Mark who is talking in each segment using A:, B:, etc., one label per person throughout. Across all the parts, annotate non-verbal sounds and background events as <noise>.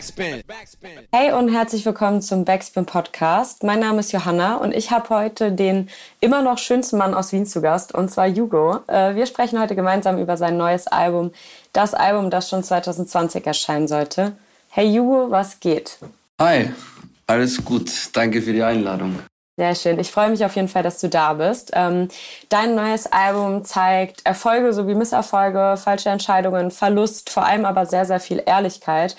A: Backspin. Hey und herzlich willkommen zum Backspin Podcast. Mein Name ist Johanna und ich habe heute den immer noch schönsten Mann aus Wien zu Gast und zwar Hugo. Äh, wir sprechen heute gemeinsam über sein neues Album, das Album, das schon 2020 erscheinen sollte. Hey Hugo, was geht?
B: Hi, alles gut. Danke für die Einladung.
A: Sehr schön. Ich freue mich auf jeden Fall, dass du da bist. Ähm, dein neues Album zeigt Erfolge sowie Misserfolge, falsche Entscheidungen, Verlust, vor allem aber sehr, sehr viel Ehrlichkeit.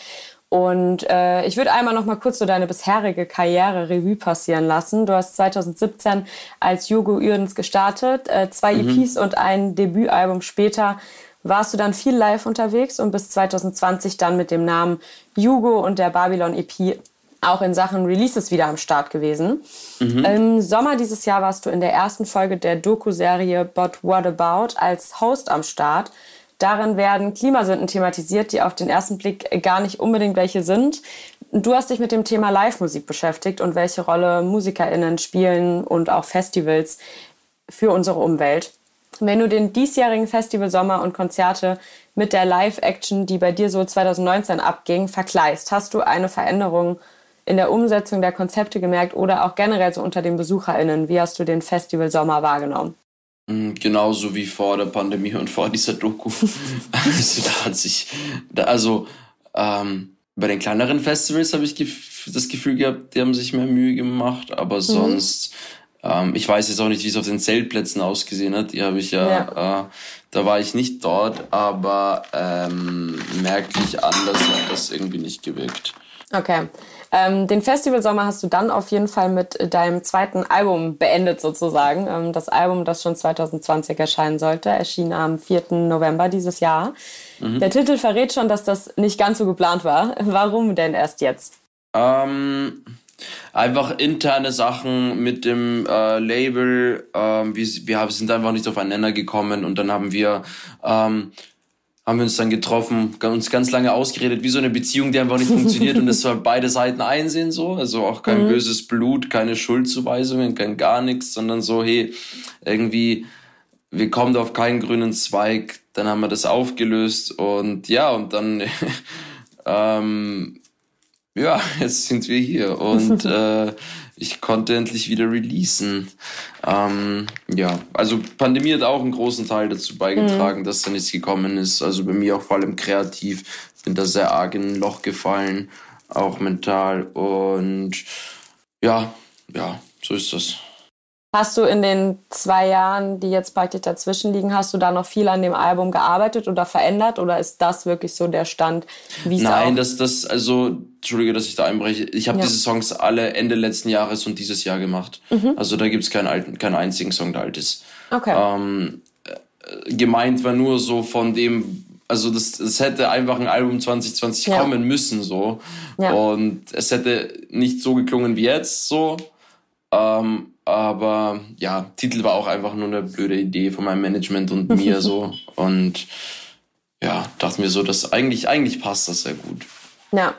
A: Und äh, ich würde einmal noch mal kurz so deine bisherige Karriere Revue passieren lassen. Du hast 2017 als Hugo Uerdens gestartet. Äh, zwei mhm. EPs und ein Debütalbum später warst du dann viel live unterwegs und bis 2020 dann mit dem Namen Hugo und der Babylon EP auch in Sachen Releases wieder am Start gewesen. Mhm. Im Sommer dieses Jahr warst du in der ersten Folge der Doku-Serie But What About als Host am Start. Darin werden Klimasünden thematisiert, die auf den ersten Blick gar nicht unbedingt welche sind. Du hast dich mit dem Thema Live-Musik beschäftigt und welche Rolle MusikerInnen spielen und auch Festivals für unsere Umwelt. Wenn du den diesjährigen Festival Sommer und Konzerte mit der Live-Action, die bei dir so 2019 abging, vergleichst, hast du eine Veränderung in der Umsetzung der Konzepte gemerkt oder auch generell so unter den BesucherInnen? Wie hast du den Festival Sommer wahrgenommen?
B: Mm, genauso wie vor der Pandemie und vor dieser Doku. <laughs> also da hat sich, da, also ähm, bei den kleineren Festivals habe ich das Gefühl gehabt, die haben sich mehr Mühe gemacht, aber mhm. sonst, ähm, ich weiß jetzt auch nicht, wie es auf den Zeltplätzen ausgesehen hat. Die habe ich ja, ja. Äh, da war ich nicht dort, aber ähm, merklich anders hat das irgendwie nicht gewirkt.
A: Okay. Ähm, den Festivalsommer hast du dann auf jeden Fall mit deinem zweiten Album beendet sozusagen. Ähm, das Album, das schon 2020 erscheinen sollte, erschien am 4. November dieses Jahr. Mhm. Der Titel verrät schon, dass das nicht ganz so geplant war. <laughs> Warum denn erst jetzt?
B: Ähm, einfach interne Sachen mit dem äh, Label. Ähm, wir, wir sind einfach nicht aufeinander gekommen und dann haben wir ähm, haben wir uns dann getroffen, uns ganz lange ausgeredet, wie so eine Beziehung, die einfach nicht funktioniert. Und das soll <laughs> beide Seiten einsehen so, also auch kein mhm. böses Blut, keine Schuldzuweisungen, kein gar nichts, sondern so, hey, irgendwie, wir kommen da auf keinen grünen Zweig, dann haben wir das aufgelöst und ja, und dann, <laughs> ähm, ja, <laughs> jetzt sind wir hier. Und äh, ich konnte endlich wieder releasen. Ähm, ja, also Pandemie hat auch einen großen Teil dazu beigetragen, mhm. dass da nichts gekommen ist. Also bei mir auch vor allem kreativ, bin da sehr arg in ein Loch gefallen, auch mental. Und ja, ja, so ist das.
A: Hast du in den zwei Jahren, die jetzt praktisch dazwischen liegen, hast du da noch viel an dem Album gearbeitet oder verändert oder ist das wirklich so der Stand,
B: wie es Nein, das, das, also, Entschuldige, dass ich da einbreche. Ich habe ja. diese Songs alle Ende letzten Jahres und dieses Jahr gemacht. Mhm. Also da gibt's keinen alten, keinen einzigen Song, der alt ist. Okay. Ähm, äh, gemeint war nur so von dem, also das, das hätte einfach ein Album 2020 ja. kommen müssen so. Ja. Und es hätte nicht so geklungen wie jetzt so. Ähm, aber ja, Titel war auch einfach nur eine blöde Idee von meinem Management und mir <laughs> so. Und ja, dachte mir so, dass eigentlich, eigentlich passt das sehr gut.
A: Ja.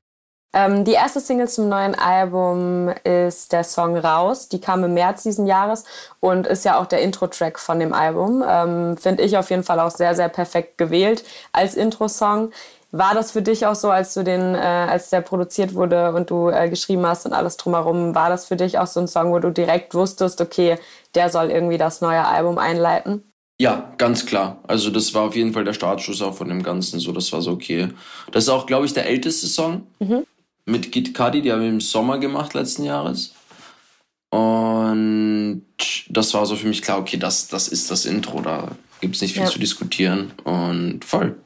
A: Ähm, die erste Single zum neuen Album ist der Song Raus. Die kam im März diesen Jahres und ist ja auch der Intro-Track von dem Album. Ähm, Finde ich auf jeden Fall auch sehr, sehr perfekt gewählt als Intro-Song. War das für dich auch so, als du den, äh, als der produziert wurde und du äh, geschrieben hast und alles drumherum, war das für dich auch so ein Song, wo du direkt wusstest, okay, der soll irgendwie das neue Album einleiten?
B: Ja, ganz klar. Also das war auf jeden Fall der Startschuss auch von dem Ganzen. So, das war so okay. Das ist auch, glaube ich, der älteste Song mhm. mit Git Cudi, die haben wir im Sommer gemacht letzten Jahres. Und das war so für mich klar, okay, das, das ist das Intro, da gibt es nicht viel ja. zu diskutieren. Und voll.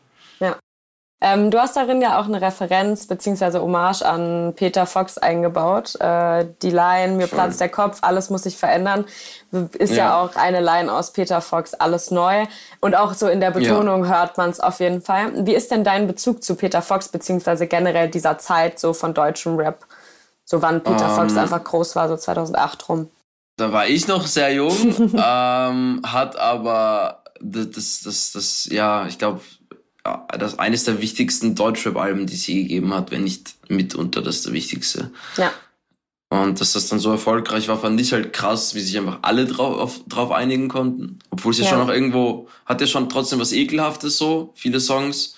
A: Ähm, du hast darin ja auch eine Referenz bzw. Hommage an Peter Fox eingebaut. Äh, die Line, mir Voll. platzt der Kopf, alles muss sich verändern, ist ja. ja. auch eine Line aus Peter Fox, alles neu. Und auch so in der Betonung ja. hört man es auf jeden Fall. Wie ist denn dein Bezug zu Peter Fox bzw. generell dieser Zeit so von deutschem Rap? So wann Peter um, Fox ähm. einfach groß war, so 2008 rum.
B: Da war ich noch sehr jung, <laughs> ähm, hat aber das, das, das, das ja, ich glaube, das eines der wichtigsten Deutschrap-Alben, die es je gegeben hat, wenn nicht mitunter das der wichtigste. Ja. Und dass das dann so erfolgreich war, fand ich halt krass, wie sich einfach alle drauf, auf, drauf einigen konnten. Obwohl es ja. ja schon noch irgendwo, hat ja schon trotzdem was Ekelhaftes so, viele Songs.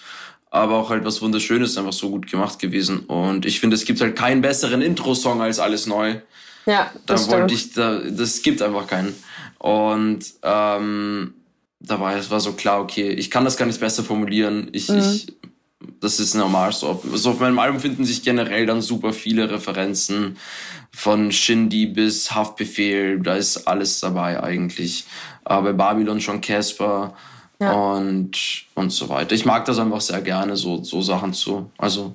B: aber auch halt was Wunderschönes, einfach so gut gemacht gewesen. Und ich finde, es gibt halt keinen besseren Intro-Song als Alles Neu.
A: Ja, das
B: da wollte ich, da, das gibt einfach keinen. Und ähm, da war es war so klar, okay, ich kann das gar nicht besser formulieren. Ich, mhm. ich das ist normal so. Auf, also auf meinem Album finden sich generell dann super viele Referenzen von Shindy bis Haftbefehl, da ist alles dabei eigentlich. Aber Babylon schon Casper ja. und, und so weiter. Ich mag das einfach sehr gerne, so, so Sachen zu. Also.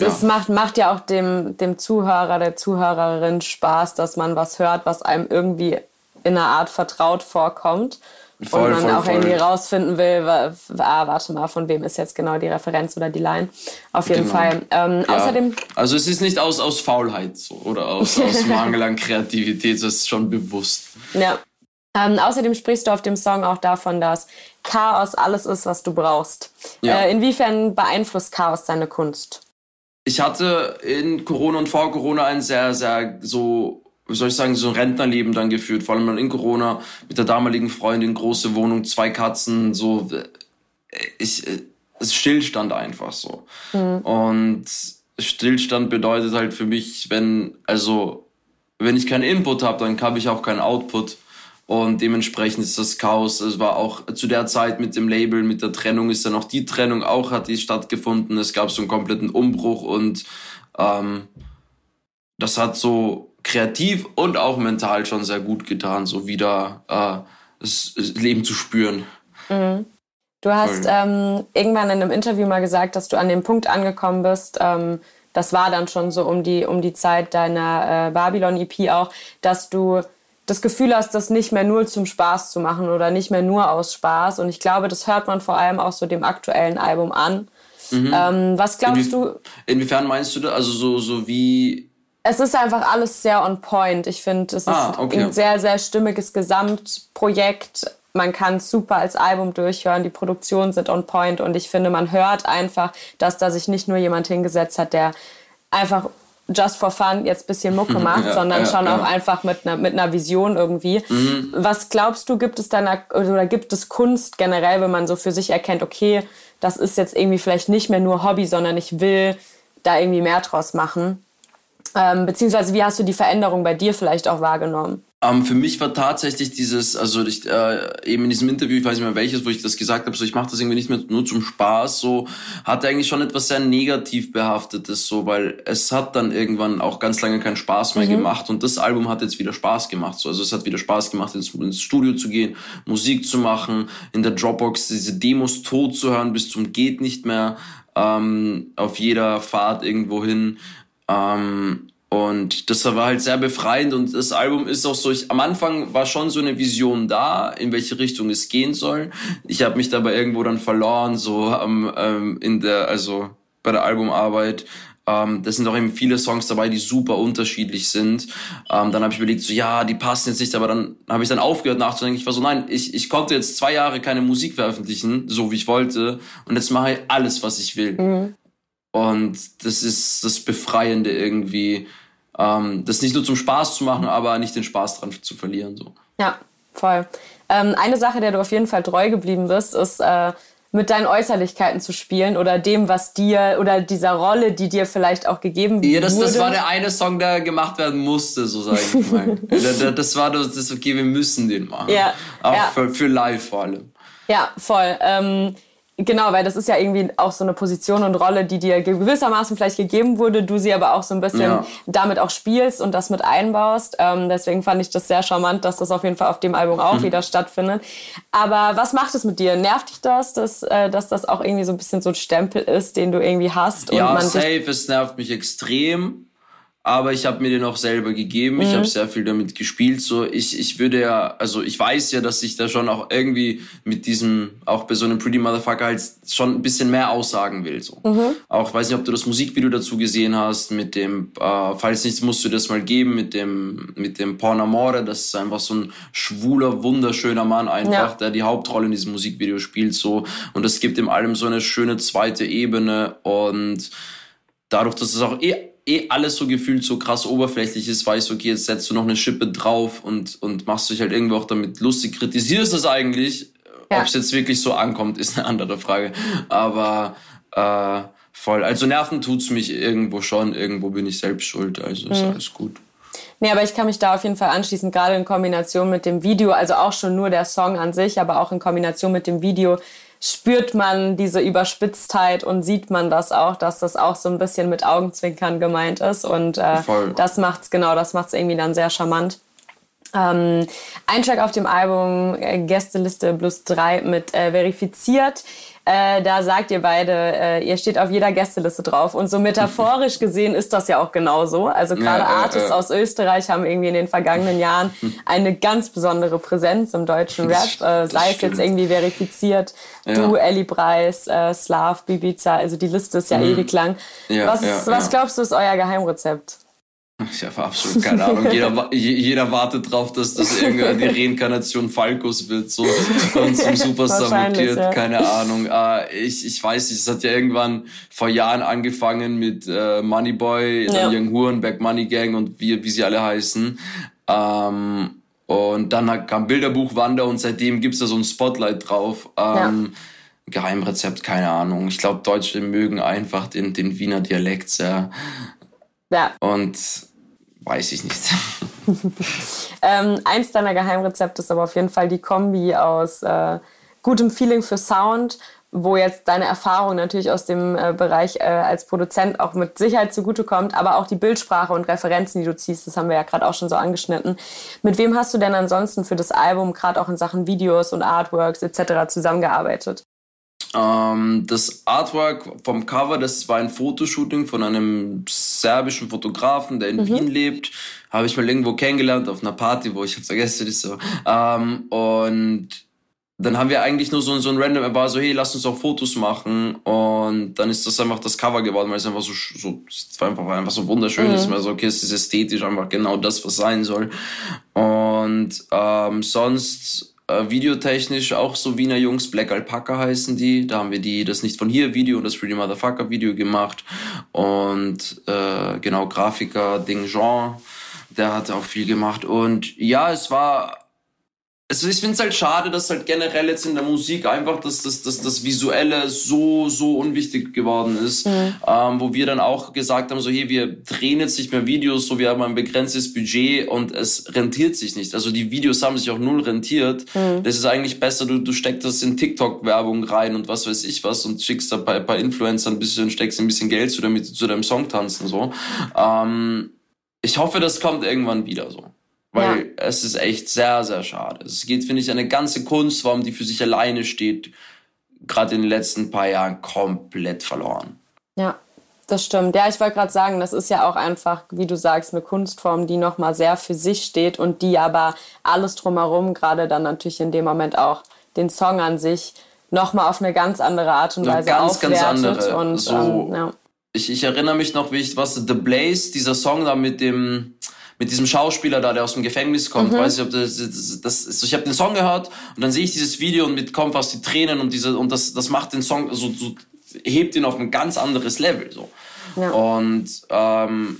A: Es macht, macht ja auch dem, dem Zuhörer, der Zuhörerin Spaß, dass man was hört, was einem irgendwie in einer Art vertraut vorkommt. Voll, und man voll, auch voll. irgendwie rausfinden will, ah, warte mal, von wem ist jetzt genau die Referenz oder die Line. Auf jeden genau. Fall. Ähm, ja. Außerdem.
B: Also es ist nicht aus, aus Faulheit oder aus, aus <laughs> Mangel an Kreativität, das ist schon bewusst.
A: Ja. Ähm, außerdem sprichst du auf dem Song auch davon, dass Chaos alles ist, was du brauchst. Ja. Äh, inwiefern beeinflusst Chaos deine Kunst?
B: Ich hatte in Corona und vor Corona ein sehr, sehr so wie soll ich sagen, so ein Rentnerleben dann geführt, vor allem in Corona mit der damaligen Freundin, große Wohnung, zwei Katzen, so äh, ich äh, es Stillstand einfach so. Mhm. Und Stillstand bedeutet halt für mich, wenn also wenn ich keinen Input habe, dann habe ich auch keinen Output. Und dementsprechend ist das Chaos. Es war auch zu der Zeit mit dem Label, mit der Trennung ist dann auch die Trennung auch hat die stattgefunden. Es gab so einen kompletten Umbruch und ähm, das hat so kreativ und auch mental schon sehr gut getan, so wieder äh, das Leben zu spüren.
A: Mhm. Du hast ähm, irgendwann in einem Interview mal gesagt, dass du an dem Punkt angekommen bist, ähm, das war dann schon so um die, um die Zeit deiner äh, Babylon-EP auch, dass du das Gefühl hast, das nicht mehr nur zum Spaß zu machen oder nicht mehr nur aus Spaß. Und ich glaube, das hört man vor allem auch so dem aktuellen Album an. Mhm. Ähm, was glaubst
B: Inwie
A: du?
B: Inwiefern meinst du da? Also so, so wie
A: es ist einfach alles sehr on point. Ich finde, es ah, ist okay. ein sehr, sehr stimmiges Gesamtprojekt. Man kann es super als Album durchhören. Die Produktionen sind on point und ich finde, man hört einfach, dass da sich nicht nur jemand hingesetzt hat, der einfach just for fun jetzt ein bisschen Mucke <laughs> macht, ja, sondern ja, schon ja. auch einfach mit einer mit einer Vision irgendwie. Mhm. Was glaubst du, gibt es deiner oder gibt es Kunst generell, wenn man so für sich erkennt, okay, das ist jetzt irgendwie vielleicht nicht mehr nur Hobby, sondern ich will da irgendwie mehr draus machen? Ähm, beziehungsweise wie hast du die Veränderung bei dir vielleicht auch wahrgenommen?
B: Ähm, für mich war tatsächlich dieses, also ich, äh, eben in diesem Interview, ich weiß nicht mehr welches, wo ich das gesagt habe, so ich mache das irgendwie nicht mehr nur zum Spaß, so hatte eigentlich schon etwas sehr negativ behaftetes, so weil es hat dann irgendwann auch ganz lange keinen Spaß mehr mhm. gemacht und das Album hat jetzt wieder Spaß gemacht, so also es hat wieder Spaß gemacht ins, ins Studio zu gehen, Musik zu machen, in der Dropbox diese Demos tot zu hören bis zum geht nicht mehr, ähm, auf jeder Fahrt irgendwo hin ähm, und das war halt sehr befreiend und das Album ist auch so, ich, am Anfang war schon so eine Vision da, in welche Richtung es gehen soll. Ich habe mich dabei irgendwo dann verloren, so ähm, ähm, in der, also bei der Albumarbeit. Ähm, das sind auch eben viele Songs dabei, die super unterschiedlich sind. Ähm, dann habe ich überlegt, so ja, die passen jetzt nicht, aber dann habe ich dann aufgehört nachzudenken. Ich war so, nein, ich, ich konnte jetzt zwei Jahre keine Musik veröffentlichen, so wie ich wollte. Und jetzt mache ich alles, was ich will. Mhm. Und das ist das Befreiende irgendwie, ähm, das nicht nur zum Spaß zu machen, aber nicht den Spaß dran zu verlieren. So.
A: Ja, voll. Ähm, eine Sache, der du auf jeden Fall treu geblieben bist, ist äh, mit deinen Äußerlichkeiten zu spielen oder dem, was dir oder dieser Rolle, die dir vielleicht auch gegeben
B: ja, das, wurde. Das war der eine Song, der gemacht werden musste, so sage ich mal. <laughs> das war das, das, okay, wir müssen den machen. Ja, auch ja. Für, für live vor allem.
A: Ja, voll. Ähm, Genau, weil das ist ja irgendwie auch so eine Position und Rolle, die dir gewissermaßen vielleicht gegeben wurde, du sie aber auch so ein bisschen ja. damit auch spielst und das mit einbaust. Ähm, deswegen fand ich das sehr charmant, dass das auf jeden Fall auf dem Album auch mhm. wieder stattfindet. Aber was macht es mit dir? Nervt dich das, dass, äh, dass das auch irgendwie so ein bisschen so ein Stempel ist, den du irgendwie hast?
B: ja, safe, es nervt mich extrem aber ich habe mir den auch selber gegeben. Mhm. Ich habe sehr viel damit gespielt. So, ich, ich würde ja, also ich weiß ja, dass ich da schon auch irgendwie mit diesem, auch bei so einem Pretty Motherfucker halt schon ein bisschen mehr aussagen will. So. Mhm. Auch weiß nicht, ob du das Musikvideo dazu gesehen hast, mit dem, äh, falls nicht, musst du das mal geben, mit dem, mit dem Porn Amore. Das ist einfach so ein schwuler, wunderschöner Mann einfach, ja. der die Hauptrolle in diesem Musikvideo spielt. so Und das gibt ihm allem so eine schöne zweite Ebene und dadurch, dass es auch eh eh alles so gefühlt so krass oberflächlich ist, weißt du, okay, jetzt setzt du noch eine Schippe drauf und, und machst dich halt irgendwo auch damit lustig, kritisierst das eigentlich. Ja. Ob es jetzt wirklich so ankommt, ist eine andere Frage. Aber Äh, voll. Also nerven tut's mich irgendwo schon, irgendwo bin ich selbst schuld, also ist mhm. alles gut.
A: Nee, aber ich kann mich da auf jeden Fall anschließen, gerade in Kombination mit dem Video, also auch schon nur der Song an sich, aber auch in Kombination mit dem Video spürt man diese Überspitztheit und sieht man das auch, dass das auch so ein bisschen mit Augenzwinkern gemeint ist. Und äh, das macht's genau, das macht's irgendwie dann sehr charmant. Ähm, ein Track auf dem Album äh, Gästeliste plus 3 mit äh, verifiziert. Äh, da sagt ihr beide, äh, ihr steht auf jeder Gästeliste drauf. Und so metaphorisch <laughs> gesehen ist das ja auch genauso. Also gerade ja, Artists aus Österreich haben irgendwie in den vergangenen Jahren <laughs> eine ganz besondere Präsenz im deutschen Rap. Äh, sei es jetzt irgendwie verifiziert, ja. du, Ellie Preis, äh, Slav, Bibiza. Also die Liste ist ja mhm. ewig lang. was, was glaubst du ist euer Geheimrezept?
B: Ich habe absolut keine Ahnung. jeder, <laughs> jeder wartet drauf, dass das irgendwann die Reinkarnation Falkos wird so und zum <laughs> Superstar mutiert. Ja. Keine Ahnung. Äh, ich, ich weiß nicht, es hat ja irgendwann vor Jahren angefangen mit äh, Moneyboy, ja. Young Hurenberg, Money Gang und wie, wie sie alle heißen. Ähm, und dann kam Bilderbuch Wander und seitdem gibt's da so ein Spotlight drauf. Ähm, ja. Geheimrezept, keine Ahnung. Ich glaube, Deutsche mögen einfach den, den Wiener Dialekt sehr. Ja. Und weiß ich nicht. <laughs>
A: ähm, eins deiner Geheimrezepte ist aber auf jeden Fall die Kombi aus äh, gutem Feeling für Sound, wo jetzt deine Erfahrung natürlich aus dem äh, Bereich äh, als Produzent auch mit Sicherheit zugutekommt, aber auch die Bildsprache und Referenzen, die du ziehst, das haben wir ja gerade auch schon so angeschnitten. Mit wem hast du denn ansonsten für das Album gerade auch in Sachen Videos und Artworks etc. zusammengearbeitet?
B: Ähm, das Artwork vom Cover, das war ein Fotoshooting von einem serbischen Fotografen, der in mhm. Wien lebt. Habe ich mal irgendwo kennengelernt auf einer Party, wo ich habe vergessen, ist so. Ähm, und dann haben wir eigentlich nur so, so ein random, er war so, hey, lass uns auch Fotos machen. Und dann ist das einfach das Cover geworden, weil es einfach so, so es war einfach, war einfach so wunderschön. Mhm. Es war so, okay, es ist ästhetisch einfach genau das, was sein soll. Und ähm, sonst äh, videotechnisch auch so Wiener Jungs, Black Alpaca heißen die. Da haben wir die das nicht von hier Video und das Pretty Motherfucker Video gemacht. Und äh, genau, Grafiker Ding Jean, der hat auch viel gemacht. Und ja, es war also ich finde es halt schade, dass halt generell jetzt in der Musik einfach das, das, das, das Visuelle so, so unwichtig geworden ist. Mhm. Ähm, wo wir dann auch gesagt haben, so hey, wir drehen jetzt nicht mehr Videos, so wir haben ein begrenztes Budget und es rentiert sich nicht. Also die Videos haben sich auch null rentiert. Mhm. Das ist eigentlich besser, du, du steckst das in TikTok-Werbung rein und was weiß ich was und schickst da bei, bei Influencern ein bisschen, steckst ein bisschen Geld zu, damit zu deinem Song tanzen. so. Ähm, ich hoffe, das kommt irgendwann wieder so. Weil ja. es ist echt sehr, sehr schade. Es geht, finde ich, eine ganze Kunstform, die für sich alleine steht, gerade in den letzten paar Jahren komplett verloren.
A: Ja, das stimmt. Ja, ich wollte gerade sagen, das ist ja auch einfach, wie du sagst, eine Kunstform, die nochmal sehr für sich steht und die aber alles drumherum, gerade dann natürlich in dem Moment auch den Song an sich, nochmal auf eine ganz andere Art und Weise ganz, aufwertet. Ganz andere. Und,
B: so, ähm, ja. ich, ich erinnere mich noch, wie ich, was, The Blaze, dieser Song da mit dem, mit diesem Schauspieler da, der aus dem Gefängnis kommt. Mhm. Weiß ich, ob das, das, das ich habe den Song gehört und dann sehe ich dieses Video und mit kommt fast die Tränen und diese und das das macht den Song so, so hebt ihn auf ein ganz anderes Level so. Ja. Und ähm,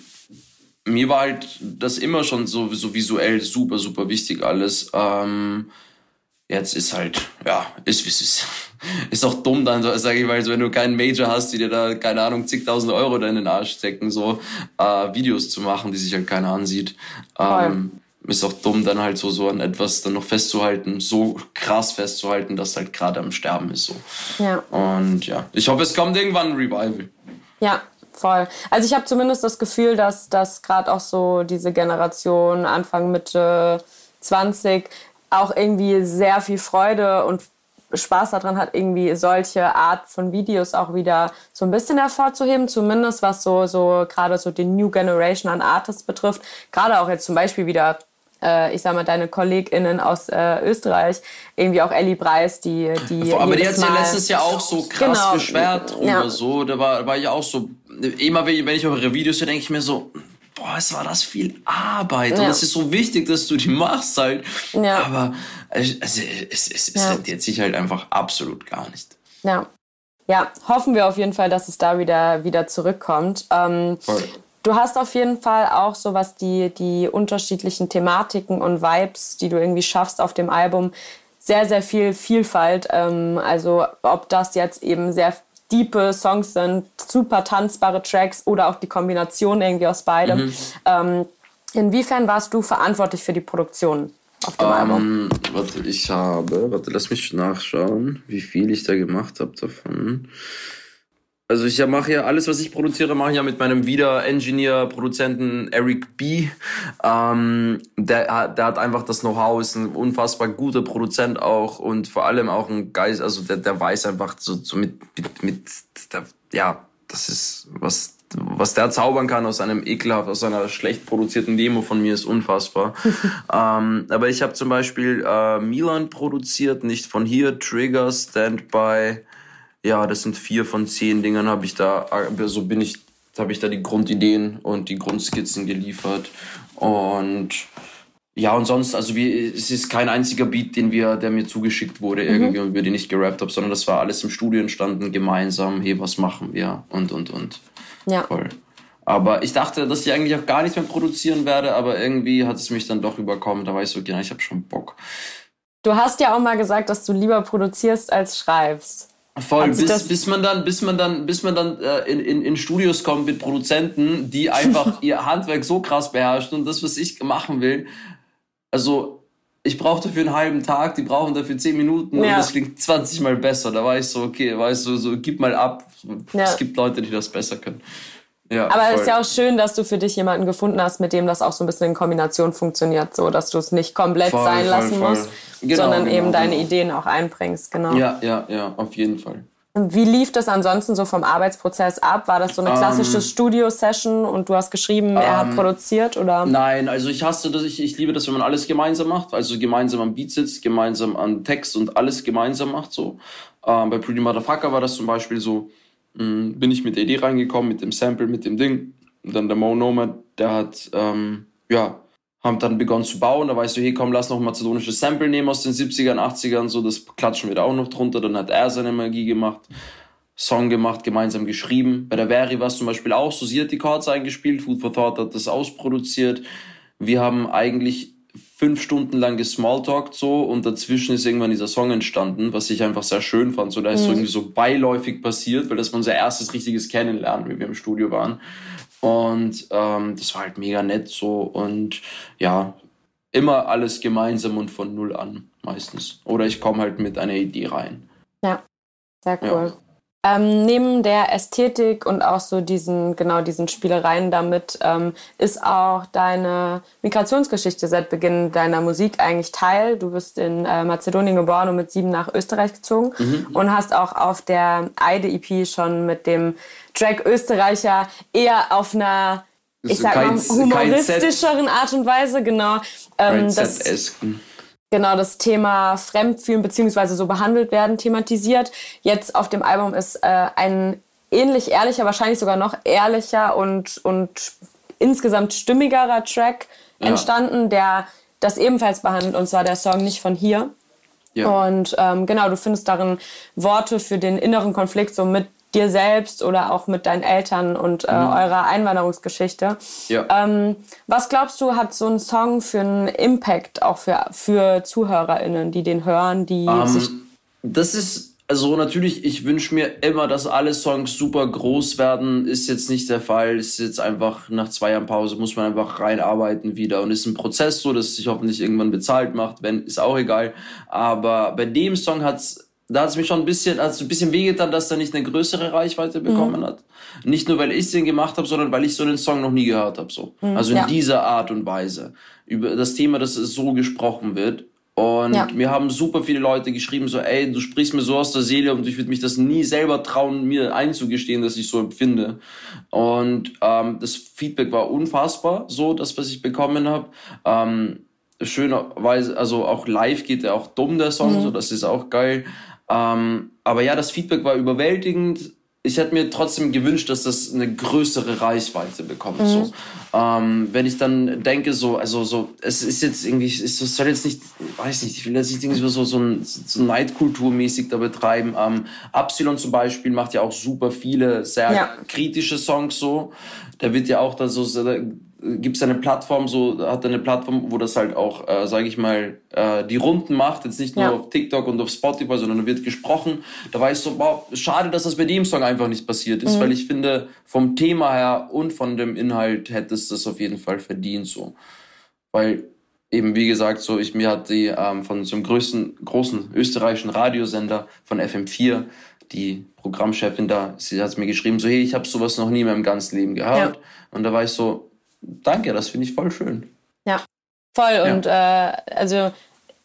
B: mir war halt das immer schon so, so visuell super, super wichtig alles. Ähm, jetzt ist halt, ja, ist wie es ist. <laughs> Ist auch dumm dann, sage ich mal, so, wenn du keinen Major hast, die dir da, keine Ahnung, zigtausend Euro da in den Arsch stecken, so äh, Videos zu machen, die sich halt keiner ansieht. Ähm, ist auch dumm, dann halt so, so an etwas dann noch festzuhalten, so krass festzuhalten, dass halt gerade am Sterben ist. so. Ja. Und ja, ich hoffe, es kommt irgendwann ein Revival.
A: Ja, voll. Also ich habe zumindest das Gefühl, dass, dass gerade auch so diese Generation Anfang Mitte 20 auch irgendwie sehr viel Freude und Spaß daran hat, irgendwie solche Art von Videos auch wieder so ein bisschen hervorzuheben, zumindest was so, so gerade so die New Generation an Artists betrifft. Gerade auch jetzt zum Beispiel wieder äh, ich sag mal, deine KollegInnen aus äh, Österreich, irgendwie auch Ellie Preis, die, die.
B: Aber die hat sich ja letztes Jahr auch so krass genau. beschwert ja. so. Da war, war ich auch so, immer wenn ich eure Videos höre, denke ich mir so, boah, es war das viel Arbeit ja. und es ist so wichtig, dass du die machst halt. Ja. Aber also, es, es, es, es ja. rentiert sich halt einfach absolut gar nicht.
A: Ja. Ja, hoffen wir auf jeden Fall, dass es da wieder, wieder zurückkommt. Ähm, du hast auf jeden Fall auch so was die, die unterschiedlichen Thematiken und Vibes, die du irgendwie schaffst auf dem Album, sehr, sehr viel Vielfalt. Ähm, also ob das jetzt eben sehr diepe Songs sind, super tanzbare Tracks oder auch die Kombination irgendwie aus beidem. Mhm. Ähm, inwiefern warst du verantwortlich für die Produktion auf dem um,
B: Album? Ähm, warte, ich habe, warte, lass mich nachschauen, wie viel ich da gemacht habe davon. Also ich mache ja alles, was ich produziere, mache ich ja mit meinem Wieder-Engineer, Produzenten Eric B. Ähm, der, der hat einfach das Know-how, ist ein unfassbar guter Produzent auch und vor allem auch ein Geist, also der, der weiß einfach so, so mit, mit, mit der, ja, das ist was was der zaubern kann aus einem ekelhaft, aus einer schlecht produzierten Demo von mir ist unfassbar. <laughs> ähm, aber ich habe zum Beispiel äh, Milan produziert, nicht von hier, Trigger, Standby, ja, das sind vier von zehn Dingern habe ich da, so also bin ich, habe ich da die Grundideen und die Grundskizzen geliefert. Und ja, und sonst, also wie, es ist kein einziger Beat, den wir, der mir zugeschickt wurde, mhm. irgendwie, über den ich gerappt habe, sondern das war alles im Studio entstanden, gemeinsam, hey, was machen wir? Und, und, und. Ja. Voll. Aber ich dachte, dass ich eigentlich auch gar nicht mehr produzieren werde, aber irgendwie hat es mich dann doch überkommen. Da war ich so, genau, ich habe schon Bock.
A: Du hast ja auch mal gesagt, dass du lieber produzierst als schreibst.
B: Voll, bis, bis man dann, bis man dann, bis man dann äh, in, in, in Studios kommt mit Produzenten, die <laughs> einfach ihr Handwerk so krass beherrschen und das, was ich machen will, also ich brauche dafür einen halben Tag, die brauchen dafür zehn Minuten ja. und das klingt 20 Mal besser. Da war ich so, okay, weißt du, so gib mal ab. Ja. Es gibt Leute, die das besser können.
A: Ja, Aber es ist ja auch schön, dass du für dich jemanden gefunden hast, mit dem das auch so ein bisschen in Kombination funktioniert, so dass du es nicht komplett voll, sein voll, lassen voll. musst, genau, sondern genau, eben deine genau. Ideen auch einbringst, genau.
B: Ja, ja, ja, auf jeden Fall.
A: Wie lief das ansonsten so vom Arbeitsprozess ab? War das so eine klassische ähm. Studio-Session und du hast geschrieben, er um, hat ähm, produziert oder?
B: Nein, also ich hasse das, ich, ich liebe das, wenn man alles gemeinsam macht, also gemeinsam am Beat sitzt, gemeinsam an Text und alles gemeinsam macht. So. Ähm, bei Pretty Motherfucker war das zum Beispiel so, bin ich mit der Idee reingekommen, mit dem Sample, mit dem Ding. Und dann der Mo Nomad, der hat, ähm, ja, haben dann begonnen zu bauen. Da weißt du, hey, komm, lass noch ein mazedonisches Sample nehmen aus den 70ern, 80ern, so, das klatschen wir da auch noch drunter. Dann hat er seine Magie gemacht, Song gemacht, gemeinsam geschrieben. Bei der Veri war es zum Beispiel auch so, sie hat die Chords eingespielt, Food for Thought hat das ausproduziert. Wir haben eigentlich fünf Stunden lang gesmalltalkt so und dazwischen ist irgendwann dieser Song entstanden, was ich einfach sehr schön fand. So, da ist mhm. so irgendwie so beiläufig passiert, weil das war unser erstes richtiges Kennenlernen, wie wir im Studio waren. Und ähm, das war halt mega nett so und ja, immer alles gemeinsam und von null an meistens. Oder ich komme halt mit einer Idee rein.
A: Ja, sehr cool. Ja. Ähm, neben der Ästhetik und auch so diesen, genau diesen Spielereien damit, ähm, ist auch deine Migrationsgeschichte seit Beginn deiner Musik eigentlich Teil. Du bist in äh, Mazedonien geboren und mit sieben nach Österreich gezogen mhm. und hast auch auf der Eide EP schon mit dem Track Österreicher eher auf einer ich sag mal, humoristischeren Art und Weise, genau. Ähm, das, genau das Thema Fremdfühlen beziehungsweise so behandelt werden thematisiert. Jetzt auf dem Album ist äh, ein ähnlich ehrlicher, wahrscheinlich sogar noch ehrlicher und, und insgesamt stimmigerer Track ja. entstanden, der das ebenfalls behandelt, und zwar der Song Nicht von hier. Ja. Und ähm, genau, du findest darin Worte für den inneren Konflikt so mit dir selbst oder auch mit deinen Eltern und äh, mhm. eurer Einwanderungsgeschichte. Ja. Ähm, was glaubst du, hat so ein Song für einen Impact auch für, für ZuhörerInnen, die den hören, die um, ähm, sich.
B: Das ist, also natürlich, ich wünsche mir immer, dass alle Songs super groß werden. Ist jetzt nicht der Fall. Ist jetzt einfach nach zwei Jahren Pause, muss man einfach reinarbeiten wieder. Und ist ein Prozess so, dass es sich hoffentlich irgendwann bezahlt macht. Wenn, ist auch egal. Aber bei dem Song hat's da hat es mich schon ein bisschen, also ein bisschen wehgetan, dass er nicht eine größere Reichweite bekommen mhm. hat. Nicht nur, weil ich den gemacht habe, sondern weil ich so einen Song noch nie gehört habe. So. Mhm, also in ja. dieser Art und Weise. Über das Thema, dass es so gesprochen wird. Und ja. mir haben super viele Leute geschrieben, so, ey, du sprichst mir so aus der Seele und ich würde mich das nie selber trauen, mir einzugestehen, dass ich so empfinde. Und ähm, das Feedback war unfassbar, so das, was ich bekommen habe. Ähm, schönerweise, also auch live geht er auch dumm, der Song, mhm. so das ist auch geil. Ähm, aber ja, das Feedback war überwältigend. Ich hätte mir trotzdem gewünscht, dass das eine größere Reichweite bekommt. Mhm. So. Ähm, wenn ich dann denke, so, also so, es ist jetzt irgendwie, es soll jetzt nicht, weiß nicht, ich will jetzt nicht irgendwie so, so, ein, so Neidkulturmäßig da betreiben. Ähm, Absilon zum Beispiel macht ja auch super viele sehr ja. kritische Songs so. Der wird ja auch da so, gibt es eine Plattform, so hat eine Plattform, wo das halt auch, äh, sage ich mal, äh, die Runden macht, jetzt nicht nur ja. auf TikTok und auf Spotify, sondern da wird gesprochen. Da war ich so, wow, schade, dass das bei dem Song einfach nicht passiert ist, mhm. weil ich finde, vom Thema her und von dem Inhalt hätte es das auf jeden Fall verdient, so. Weil eben, wie gesagt, so, ich, mir hat die ähm, von so einem größten, großen österreichischen Radiosender von FM4 die Programmchefin da, sie hat mir geschrieben, so hey, ich habe sowas noch nie in meinem ganzen Leben gehabt. Ja. Und da war ich so, danke, das finde ich voll schön.
A: Ja, voll. Ja. Und äh, also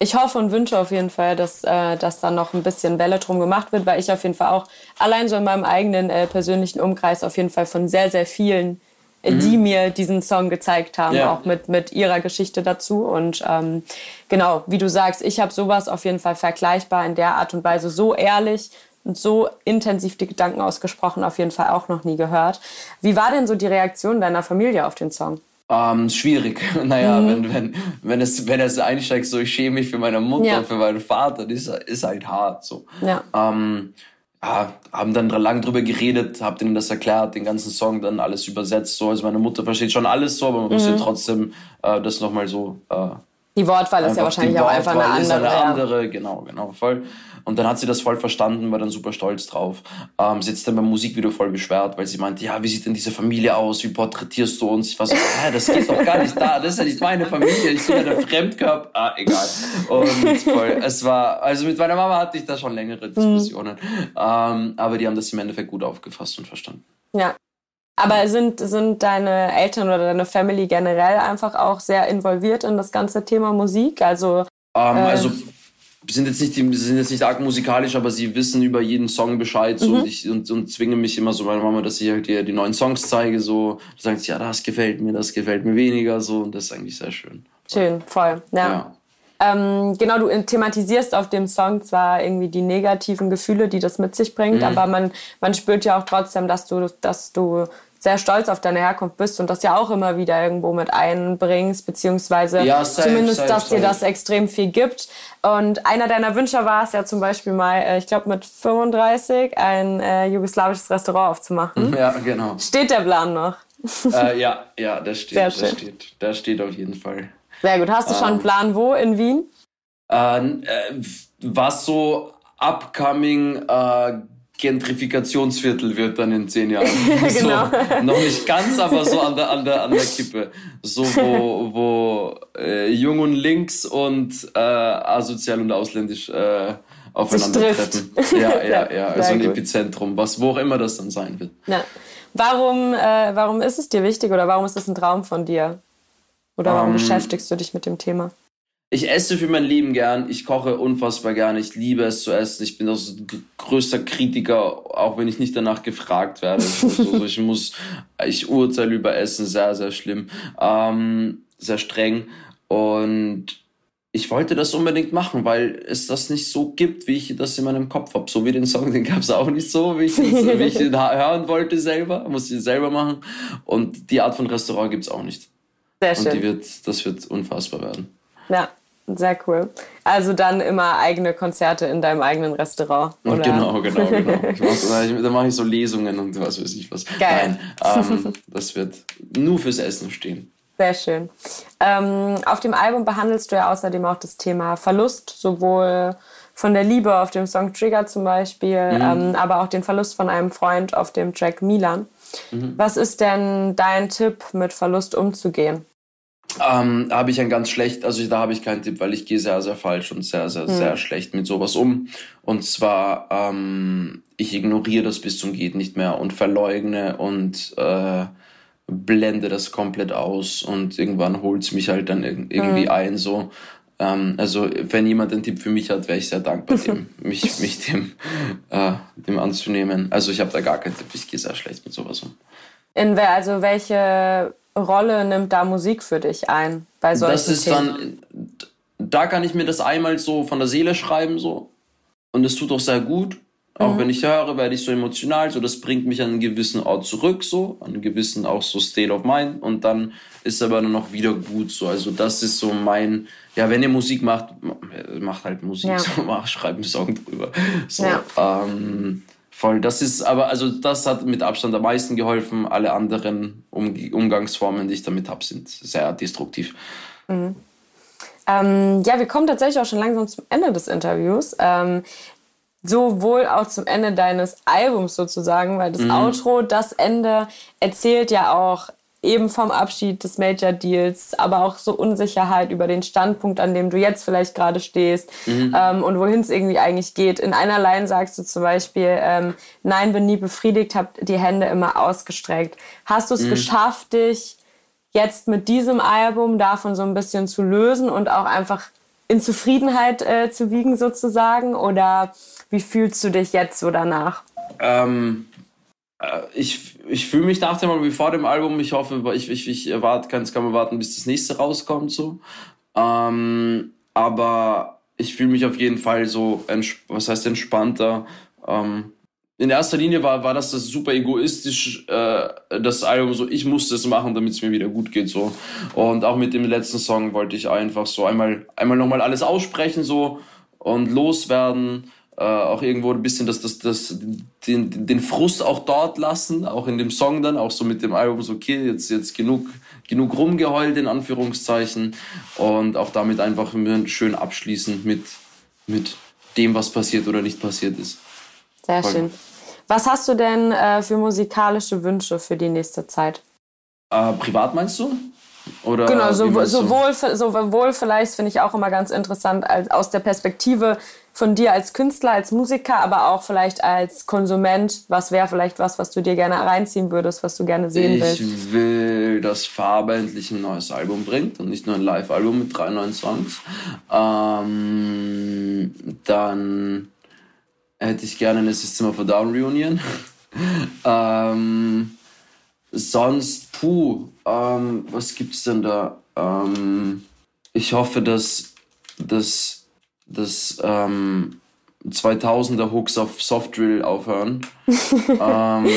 A: ich hoffe und wünsche auf jeden Fall, dass, äh, dass da noch ein bisschen Welle drum gemacht wird, weil ich auf jeden Fall auch allein so in meinem eigenen äh, persönlichen Umkreis auf jeden Fall von sehr, sehr vielen, äh, mhm. die mir diesen Song gezeigt haben, ja. auch mit, mit ihrer Geschichte dazu. Und ähm, genau, wie du sagst, ich habe sowas auf jeden Fall vergleichbar in der Art und Weise so ehrlich, so intensiv die Gedanken ausgesprochen auf jeden Fall auch noch nie gehört. Wie war denn so die Reaktion deiner Familie auf den Song?
B: Ähm, schwierig. <laughs> Naja, mhm. wenn, wenn, wenn, es, wenn es einsteigt, so ich schäme mich für meine Mutter, ja. für meinen Vater, das ist, ist halt hart. So. Ja. Ähm, ja, haben dann lang drüber geredet, hab denen das erklärt, den ganzen Song dann alles übersetzt. So. Also meine Mutter versteht schon alles so, aber man mhm. muss ja trotzdem äh, das nochmal so. Äh,
A: die Wortwahl ist ja wahrscheinlich auch einfach eine andere. Ist eine
B: andere, ja. genau, genau, voll. Und dann hat sie das voll verstanden, war dann super stolz drauf. Ähm, sie hat dann beim Musikvideo voll beschwert, weil sie meinte, ja, wie sieht denn diese Familie aus? Wie porträtierst du uns? Ich war so, <laughs> hä, das geht doch gar nicht da. Das ist ja nicht meine Familie. Ich bin ja der Fremdkörper. Ah, egal. Und voll, es war, also mit meiner Mama hatte ich da schon längere mhm. Diskussionen. Mhm. Ähm, aber die haben das im Endeffekt gut aufgefasst und verstanden.
A: Ja. Aber sind, sind deine Eltern oder deine Family generell einfach auch sehr involviert in das ganze Thema Musik? Also,
B: ähm, äh, also sind jetzt nicht, die, sind jetzt nicht arg musikalisch, aber sie wissen über jeden Song Bescheid so, mhm. und, ich, und, und zwingen mich immer so, meine Mama, dass ich halt die, die neuen Songs zeige. So, sagen sie, ja, das gefällt mir, das gefällt mir weniger. So, und das ist eigentlich sehr schön.
A: Schön, voll. Ja. ja. Ähm, genau, du thematisierst auf dem Song zwar irgendwie die negativen Gefühle, die das mit sich bringt, mhm. aber man, man spürt ja auch trotzdem, dass du, dass du sehr stolz auf deine Herkunft bist und das ja auch immer wieder irgendwo mit einbringst, beziehungsweise ja, safe, zumindest, safe, dass safe. dir das extrem viel gibt. Und einer deiner Wünsche war es ja zum Beispiel mal, äh, ich glaube mit 35, ein äh, jugoslawisches Restaurant aufzumachen.
B: Ja, genau.
A: Steht der Plan noch?
B: Äh, ja, ja, das steht, das steht. Das steht auf jeden Fall.
A: Sehr gut. Hast du schon einen ähm, Plan wo in Wien?
B: Äh, was so upcoming äh, Gentrifikationsviertel wird dann in zehn Jahren. <laughs> genau. So, noch nicht ganz, aber so an der, an der, an der Kippe. So, wo, wo äh, jung und links und äh, asozial und ausländisch äh, aufeinandertreffen. Ja, ja, <laughs> ja. Also ein gut. Epizentrum, was, wo auch immer das dann sein wird.
A: Ja. Warum, äh, warum ist es dir wichtig oder warum ist es ein Traum von dir? Oder warum um, ähm, beschäftigst du dich mit dem Thema?
B: ich esse für mein Leben gern, ich koche unfassbar gern, ich liebe es zu essen. Ich bin auch so größter Kritiker, auch wenn ich nicht danach gefragt werde. <laughs> also, ich muss, ich urteile über Essen sehr, sehr schlimm, ähm, sehr streng. Und ich wollte das unbedingt machen, weil es das nicht so gibt, wie ich das in meinem Kopf habe. So wie den Song, den gab es auch nicht so, wie ich, das, wie ich <laughs> den hören wollte selber. Muss ich selber machen. Und die Art von Restaurant gibt es auch nicht. Sehr schön. Und die wird, das wird unfassbar werden.
A: Ja, sehr cool. Also dann immer eigene Konzerte in deinem eigenen Restaurant.
B: Oder? Genau, genau, genau. <laughs> da mache ich so Lesungen und was weiß ich was. Geil. Nein, ähm, <laughs> das wird nur fürs Essen stehen.
A: Sehr schön. Ähm, auf dem Album behandelst du ja außerdem auch das Thema Verlust, sowohl von der Liebe auf dem Song Trigger zum Beispiel, mhm. ähm, aber auch den Verlust von einem Freund auf dem Track Milan. Mhm. Was ist denn dein Tipp, mit Verlust umzugehen?
B: Ähm, habe ich ein ganz schlecht, also da habe ich keinen Tipp, weil ich gehe sehr, sehr falsch und sehr, sehr, mhm. sehr schlecht mit sowas um. Und zwar, ähm, ich ignoriere das bis zum geht nicht mehr und verleugne und äh, blende das komplett aus und irgendwann holt es mich halt dann irgendwie mhm. ein so. Ähm, also wenn jemand einen Tipp für mich hat, wäre ich sehr dankbar, dem, mich, mich dem, äh, dem anzunehmen. Also ich habe da gar keinen Tipp, ich gehe sehr schlecht mit sowas um.
A: In, also welche Rolle nimmt da Musik für dich ein bei solchen
B: Das ist Themen? dann, da kann ich mir das einmal so von der Seele schreiben so und es tut auch sehr gut. Auch mhm. wenn ich höre, werde ich so emotional, so das bringt mich an einen gewissen Ort zurück, so an einen gewissen auch so State of Mind und dann ist aber dann noch wieder gut so. Also das ist so mein, ja, wenn ihr Musik macht, macht halt Musik, ja. so, <laughs> mach, schreibt einen Song drüber. So, ja. ähm, voll. Das ist aber, also das hat mit Abstand am meisten geholfen. Alle anderen um Umgangsformen, die ich damit habe, sind sehr destruktiv.
A: Mhm. Ähm, ja, wir kommen tatsächlich auch schon langsam zum Ende des Interviews. Ähm, sowohl auch zum Ende deines Albums sozusagen, weil das mhm. Outro, das Ende erzählt ja auch eben vom Abschied des Major Deals, aber auch so Unsicherheit über den Standpunkt, an dem du jetzt vielleicht gerade stehst mhm. ähm, und wohin es irgendwie eigentlich geht. In einer Line sagst du zum Beispiel, ähm, nein, bin nie befriedigt, hab die Hände immer ausgestreckt. Hast du es mhm. geschafft, dich jetzt mit diesem Album davon so ein bisschen zu lösen und auch einfach in Zufriedenheit äh, zu wiegen sozusagen? Oder wie fühlst du dich jetzt so danach?
B: Ähm, äh, ich, ich fühle mich nach dem Album wie vor dem Album. Ich hoffe, ich, ich, ich erwarte, kann, kann man warten, bis das nächste rauskommt. So. Ähm, aber ich fühle mich auf jeden Fall so, was heißt entspannter. Ähm, in erster Linie war, war das, das super egoistisch, äh, das Album so, ich musste es machen, damit es mir wieder gut geht, so. Und auch mit dem letzten Song wollte ich einfach so einmal, einmal nochmal alles aussprechen, so, und loswerden, äh, auch irgendwo ein bisschen das, das, das, den, den Frust auch dort lassen, auch in dem Song dann, auch so mit dem Album, so, okay, jetzt, jetzt genug, genug rumgeheult, in Anführungszeichen, und auch damit einfach schön abschließen mit, mit dem, was passiert oder nicht passiert ist.
A: Sehr Voll. schön. Was hast du denn äh, für musikalische Wünsche für die nächste Zeit?
B: Äh, privat meinst du?
A: Oder genau, so, sowohl, sowohl vielleicht finde ich auch immer ganz interessant als aus der Perspektive von dir als Künstler, als Musiker, aber auch vielleicht als Konsument. Was wäre vielleicht was, was du dir gerne reinziehen würdest, was du gerne sehen
B: ich
A: willst?
B: Ich will, dass Farbe endlich ein neues Album bringt und nicht nur ein Live-Album mit drei neuen Songs. Ähm, dann hätte ich gerne eine System of a Down Reunion. <laughs> ähm, sonst, puh, ähm, was gibt's denn da? Ähm, ich hoffe, dass, dass ähm, 2000er Hooks auf Soft Drill aufhören. <laughs> ähm,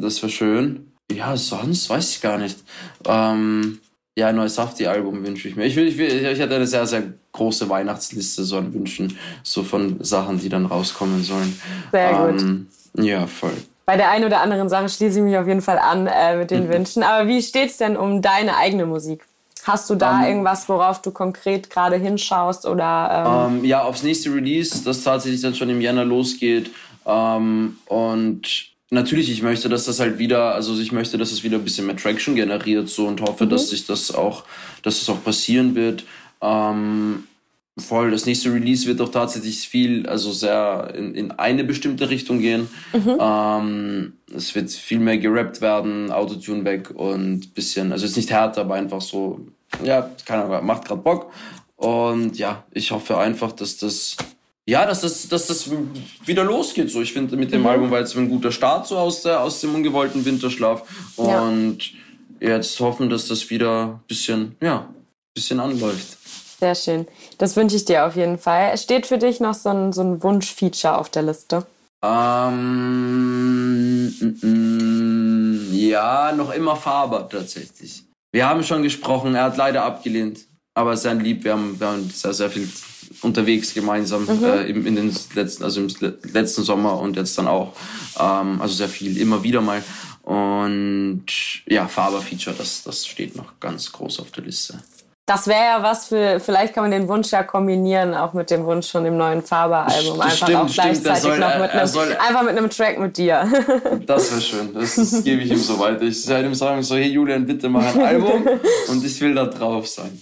B: das wäre schön. Ja, sonst weiß ich gar nicht. Ähm, ja, ein neues Safti-Album wünsche ich mir. Ich, will, ich, will, ich hatte eine sehr, sehr große Weihnachtsliste so an Wünschen, so von Sachen, die dann rauskommen sollen.
A: Sehr ähm,
B: gut. Ja, voll.
A: Bei der einen oder anderen Sache schließe ich mich auf jeden Fall an äh, mit den Wünschen. Aber wie steht es denn um deine eigene Musik? Hast du da um, ähm, irgendwas, worauf du konkret gerade hinschaust? Oder,
B: ähm? Um, ähm, ja, aufs nächste Release, das tatsächlich dann schon im Jänner losgeht. Um, ähm, und natürlich, ich möchte, dass das halt wieder, also ich möchte, dass es wieder ein bisschen mehr Traction generiert so und hoffe, mhm. dass sich das auch, dass es auch passieren wird. Ähm, voll, das nächste Release wird auch tatsächlich viel, also sehr in, in eine bestimmte Richtung gehen. Mhm. Ähm, es wird viel mehr gerappt werden, Autotune weg und bisschen, also jetzt nicht härter, aber einfach so, ja, keine Ahnung, macht gerade Bock. Und ja, ich hoffe einfach, dass das ja, dass das, dass das wieder losgeht. So, ich finde, mit dem mhm. Album war jetzt ein guter Start so aus, der, aus dem ungewollten Winterschlaf. Und ja. jetzt hoffen, dass das wieder ein bisschen, ja, bisschen anläuft.
A: Sehr schön. Das wünsche ich dir auf jeden Fall. Steht für dich noch so ein, so ein Wunschfeature auf der Liste?
B: Ähm, mm, mm, ja, noch immer Faber tatsächlich. Wir haben schon gesprochen, er hat leider abgelehnt, aber sein Lieb, wir haben, wir haben sehr, sehr viel unterwegs gemeinsam mhm. äh, in, in den letzten, also im letzten Sommer und jetzt dann auch. Ähm, also sehr viel, immer wieder mal. Und ja, Faber-Feature, das, das steht noch ganz groß auf der Liste.
A: Das wäre ja was für, vielleicht kann man den Wunsch ja kombinieren, auch mit dem Wunsch von dem neuen Faber-Album. Einfach stimmt, auch gleichzeitig soll, noch mit einem, soll, einfach mit einem Track mit dir. <laughs>
B: Das wäre schön. Das, das gebe ich ihm so weiter. Ich werde ihm sagen, so, hey Julian, bitte mach ein Album <laughs> und ich will da drauf sein.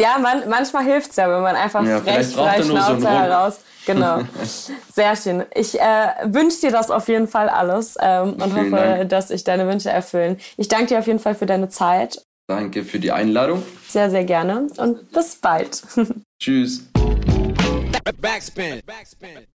A: Ja, man, manchmal hilft es ja, wenn man einfach ja, frech, frei Schnauze so heraus. Genau. <laughs> Sehr schön. Ich äh, wünsche dir das auf jeden Fall alles ähm, und Vielen hoffe, Dank. dass sich deine Wünsche erfüllen. Ich danke dir auf jeden Fall für deine Zeit.
B: Danke für die Einladung.
A: Sehr, sehr gerne und bis bald. <laughs>
B: Tschüss. Backspin. Backspin.